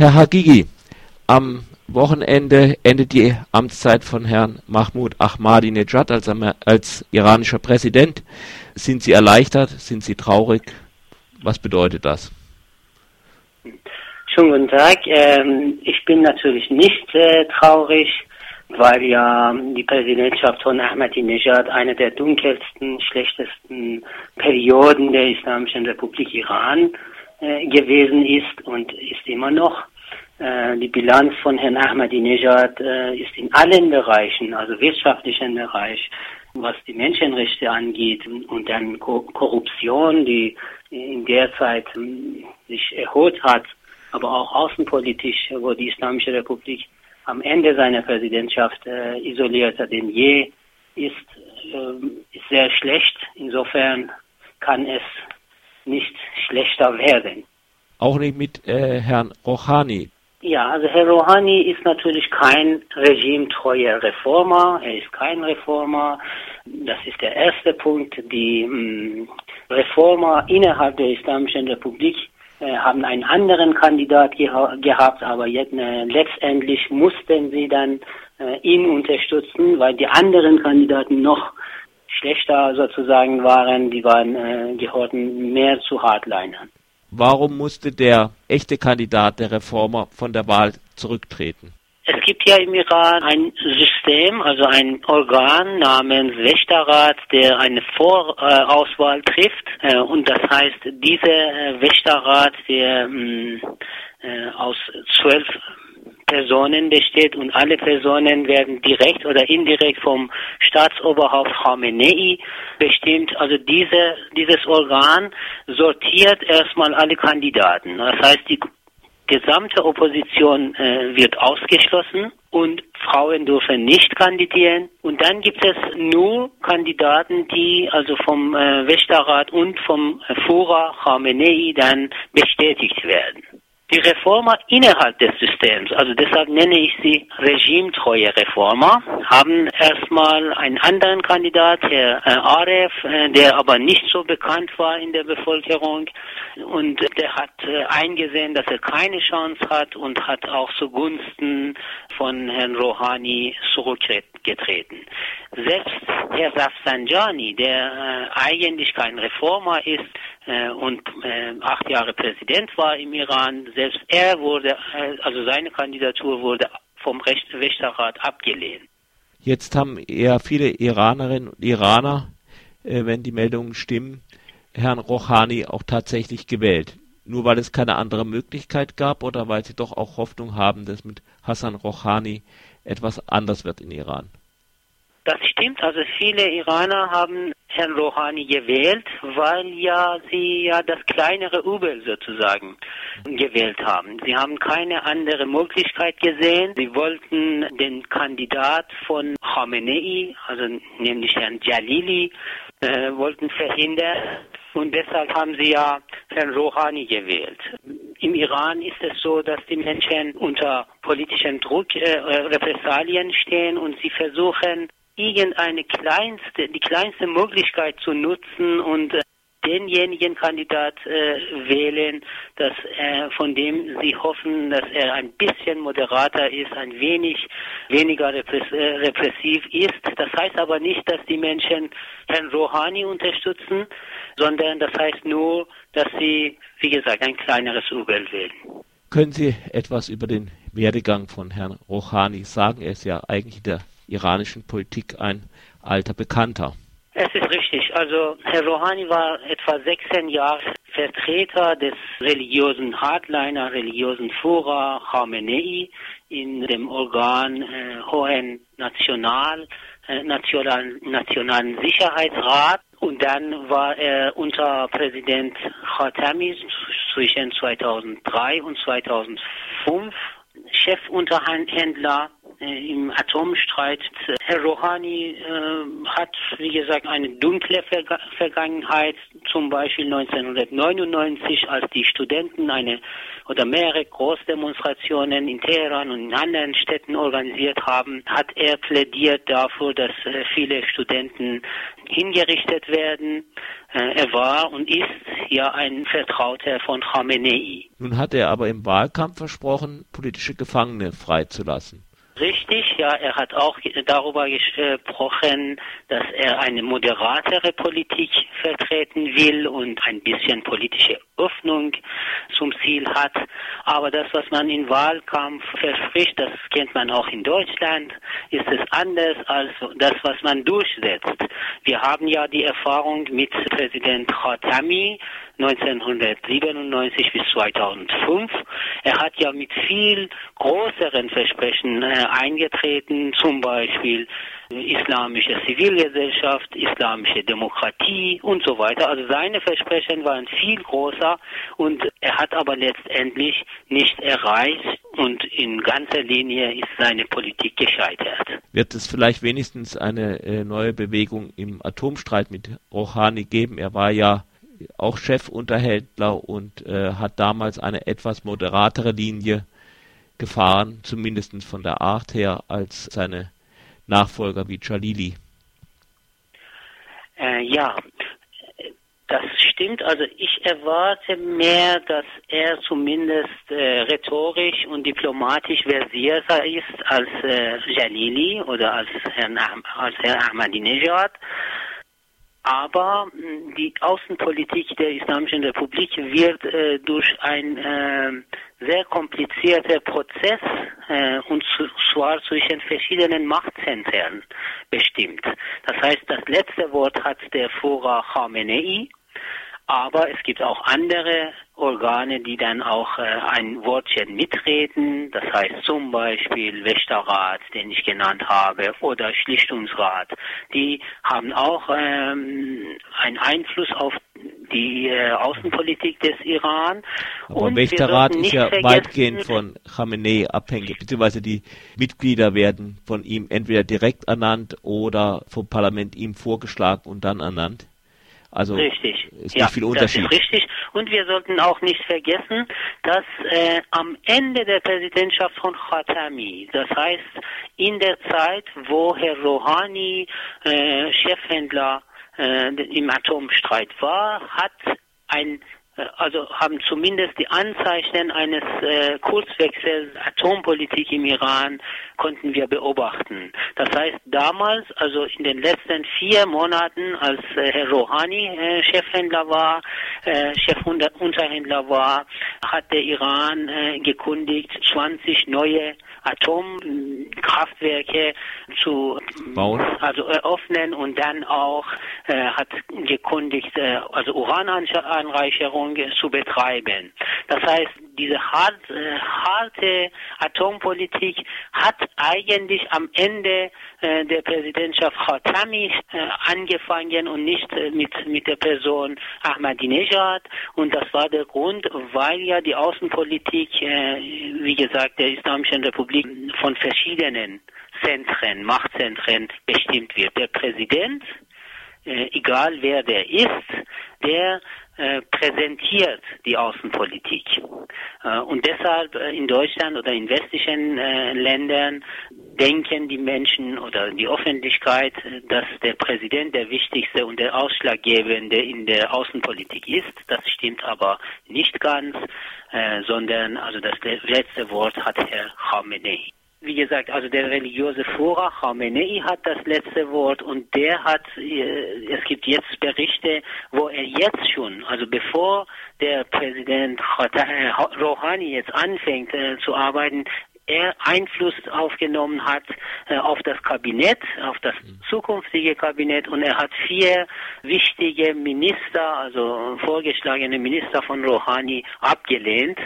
Herr Hagigi, am Wochenende endet die Amtszeit von Herrn Mahmoud Ahmadinejad als, als iranischer Präsident. Sind Sie erleichtert? Sind Sie traurig? Was bedeutet das? Schönen guten Tag. Ähm, ich bin natürlich nicht äh, traurig, weil ja die Präsidentschaft von Ahmadinejad eine der dunkelsten, schlechtesten Perioden der Islamischen Republik Iran äh, gewesen ist und ist immer noch. Äh, die Bilanz von Herrn Ahmadinejad äh, ist in allen Bereichen, also wirtschaftlichen Bereich, was die Menschenrechte angeht und dann Korruption, die in der Zeit ähm, sich erholt hat, aber auch außenpolitisch, wo die Islamische Republik am Ende seiner Präsidentschaft äh, isolierter denn je ist, äh, ist sehr schlecht. Insofern kann es nicht schlechter werden. Auch nicht mit äh, Herrn Rouhani. Ja, also Herr Rouhani ist natürlich kein regimetreuer Reformer. Er ist kein Reformer. Das ist der erste Punkt. Die mm, Reformer innerhalb der Islamischen Republik äh, haben einen anderen Kandidat geha gehabt, aber jetzt, äh, letztendlich mussten sie dann äh, ihn unterstützen, weil die anderen Kandidaten noch schlechter sozusagen waren. Die waren äh, gehörten mehr zu Hardlinern. Warum musste der echte Kandidat der Reformer von der Wahl zurücktreten? Es gibt ja im Iran ein System, also ein Organ namens Wächterrat, der eine Vorauswahl trifft. Äh, und das heißt, dieser Wächterrat, der mm, äh, aus zwölf Personen besteht und alle Personen werden direkt oder indirekt vom Staatsoberhaupt Khamenei bestimmt. Also diese, dieses Organ sortiert erstmal alle Kandidaten. Das heißt, die gesamte Opposition äh, wird ausgeschlossen und Frauen dürfen nicht kandidieren. Und dann gibt es nur Kandidaten, die also vom äh, Wächterrat und vom Führer Khamenei dann bestätigt werden. Die Reformer innerhalb des Systems, also deshalb nenne ich sie regimetreue Reformer, haben erstmal einen anderen Kandidat, Herr äh, Aref, äh, der aber nicht so bekannt war in der Bevölkerung und der hat äh, eingesehen, dass er keine Chance hat und hat auch zugunsten von Herrn Rouhani zurückgetreten. Selbst Herr Rafsanjani, der eigentlich kein Reformer ist, und äh, acht Jahre Präsident war im Iran. Selbst er wurde, also seine Kandidatur wurde vom Wächterrat abgelehnt. Jetzt haben eher viele Iranerinnen und Iraner, äh, wenn die Meldungen stimmen, Herrn Rouhani auch tatsächlich gewählt. Nur weil es keine andere Möglichkeit gab oder weil sie doch auch Hoffnung haben, dass mit Hassan Rouhani etwas anders wird in Iran. Das stimmt. Also viele Iraner haben Herrn Rouhani gewählt, weil ja sie ja das kleinere Übel sozusagen gewählt haben. Sie haben keine andere Möglichkeit gesehen. Sie wollten den Kandidat von Khamenei, also nämlich Herrn Jalili, äh, wollten verhindern. Und deshalb haben sie ja Herrn Rouhani gewählt. Im Iran ist es so, dass die Menschen unter politischem Druck, äh, Repressalien stehen und sie versuchen, irgendeine kleinste, die kleinste Möglichkeit zu nutzen und äh, denjenigen Kandidat äh, wählen, dass, äh, von dem sie hoffen, dass er ein bisschen moderater ist, ein wenig weniger äh, repressiv ist. Das heißt aber nicht, dass die Menschen Herrn Rouhani unterstützen, sondern das heißt nur, dass sie, wie gesagt, ein kleineres Übel wählen. Können Sie etwas über den Werdegang von Herrn Rouhani sagen? Er ist ja eigentlich der iranischen Politik ein alter Bekannter. Es ist richtig. Also Herr Rouhani war etwa 16 Jahre Vertreter des religiösen Hardliner, religiösen Führer Khamenei in dem Organ äh, Hohen National, äh, National, Nationalen Sicherheitsrat. Und dann war er unter Präsident Khatami zwischen 2003 und 2005 Chefunterhändler im Atomstreit. Herr Rouhani äh, hat, wie gesagt, eine dunkle Ver Vergangenheit, zum Beispiel 1999, als die Studenten eine oder mehrere Großdemonstrationen in Teheran und in anderen Städten organisiert haben, hat er plädiert dafür, dass äh, viele Studenten hingerichtet werden. er war und ist ja ein Vertrauter von Khamenei. Nun hat er aber im Wahlkampf versprochen, politische Gefangene freizulassen. Ja, er hat auch darüber gesprochen, dass er eine moderatere Politik vertreten will und ein bisschen politische Öffnung zum Ziel hat. Aber das, was man im Wahlkampf verspricht, das kennt man auch in Deutschland, ist es anders als das, was man durchsetzt. Wir haben ja die Erfahrung mit Präsident Khatami 1997 bis 2005. Er hat ja mit viel größeren Versprechen äh, eingetreten, zum Beispiel islamische Zivilgesellschaft, islamische Demokratie und so weiter. Also seine Versprechen waren viel größer und er hat aber letztendlich nicht erreicht und in ganzer Linie ist seine Politik gescheitert. Wird es vielleicht wenigstens eine äh, neue Bewegung im Atomstreit mit Rouhani geben? Er war ja auch Chefunterhändler und äh, hat damals eine etwas moderatere Linie gefahren, zumindest von der Art her, als seine Nachfolger wie Jalili. Äh, ja, das stimmt. Also ich erwarte mehr, dass er zumindest äh, rhetorisch und diplomatisch versierter ist als äh, Jalili oder als Herrn, als Herr Ahmadinejad. Aber die Außenpolitik der Islamischen Republik wird äh, durch ein äh, sehr komplizierter Prozess äh, und zwar zwischen verschiedenen Machtzentren bestimmt. Das heißt, das letzte Wort hat der Führer Khamenei aber es gibt auch andere Organe, die dann auch äh, ein Wortchen mitreden. Das heißt zum Beispiel Wächterrat, den ich genannt habe, oder Schlichtungsrat. Die haben auch ähm, einen Einfluss auf die äh, Außenpolitik des Iran. Aber Und Wächterrat ist ja weitgehend von Khamenei abhängig, beziehungsweise die Mitglieder werden von ihm entweder direkt ernannt oder vom Parlament ihm vorgeschlagen und dann ernannt. Also richtig. ist ja, nicht viel Unterschied. Das ist richtig. Und wir sollten auch nicht vergessen, dass äh, am Ende der Präsidentschaft von Khatami, das heißt in der Zeit, wo Herr Rouhani äh, Chefhändler äh, im Atomstreit war, hat ein also haben zumindest die Anzeichen eines äh, Kurzwechsels Atompolitik im Iran konnten wir beobachten. Das heißt, damals, also in den letzten vier Monaten, als äh, Herr Rouhani äh, Chefhändler war, äh, Chefunterhändler war, hat der Iran äh, gekundigt, 20 neue Atomkraftwerke zu bauen, also eröffnen und dann auch äh, hat gekundigt, äh, also Urananreicherung zu betreiben. Das heißt, diese hart, äh, harte Atompolitik hat eigentlich am Ende äh, der Präsidentschaft Khatami äh, angefangen und nicht äh, mit, mit der Person Ahmadinejad. Und das war der Grund, weil ja die Außenpolitik, äh, wie gesagt, der Islamischen Republik von verschiedenen Zentren, Machtzentren bestimmt wird. Der Präsident, äh, egal wer der ist, der äh, präsentiert die Außenpolitik. Äh, und deshalb äh, in Deutschland oder in westlichen Ländern denken die Menschen oder die Öffentlichkeit, dass der Präsident der wichtigste und der ausschlaggebende in der Außenpolitik ist. Das stimmt aber nicht ganz, sondern also das letzte Wort hat Herr Khamenei wie gesagt, also der religiöse Führer Khamenei hat das letzte Wort und der hat, äh, es gibt jetzt Berichte, wo er jetzt schon, also bevor der Präsident äh, Rouhani jetzt anfängt äh, zu arbeiten, er Einfluss aufgenommen hat äh, auf das Kabinett, auf das mhm. zukünftige Kabinett und er hat vier wichtige Minister, also vorgeschlagene Minister von Rouhani abgelehnt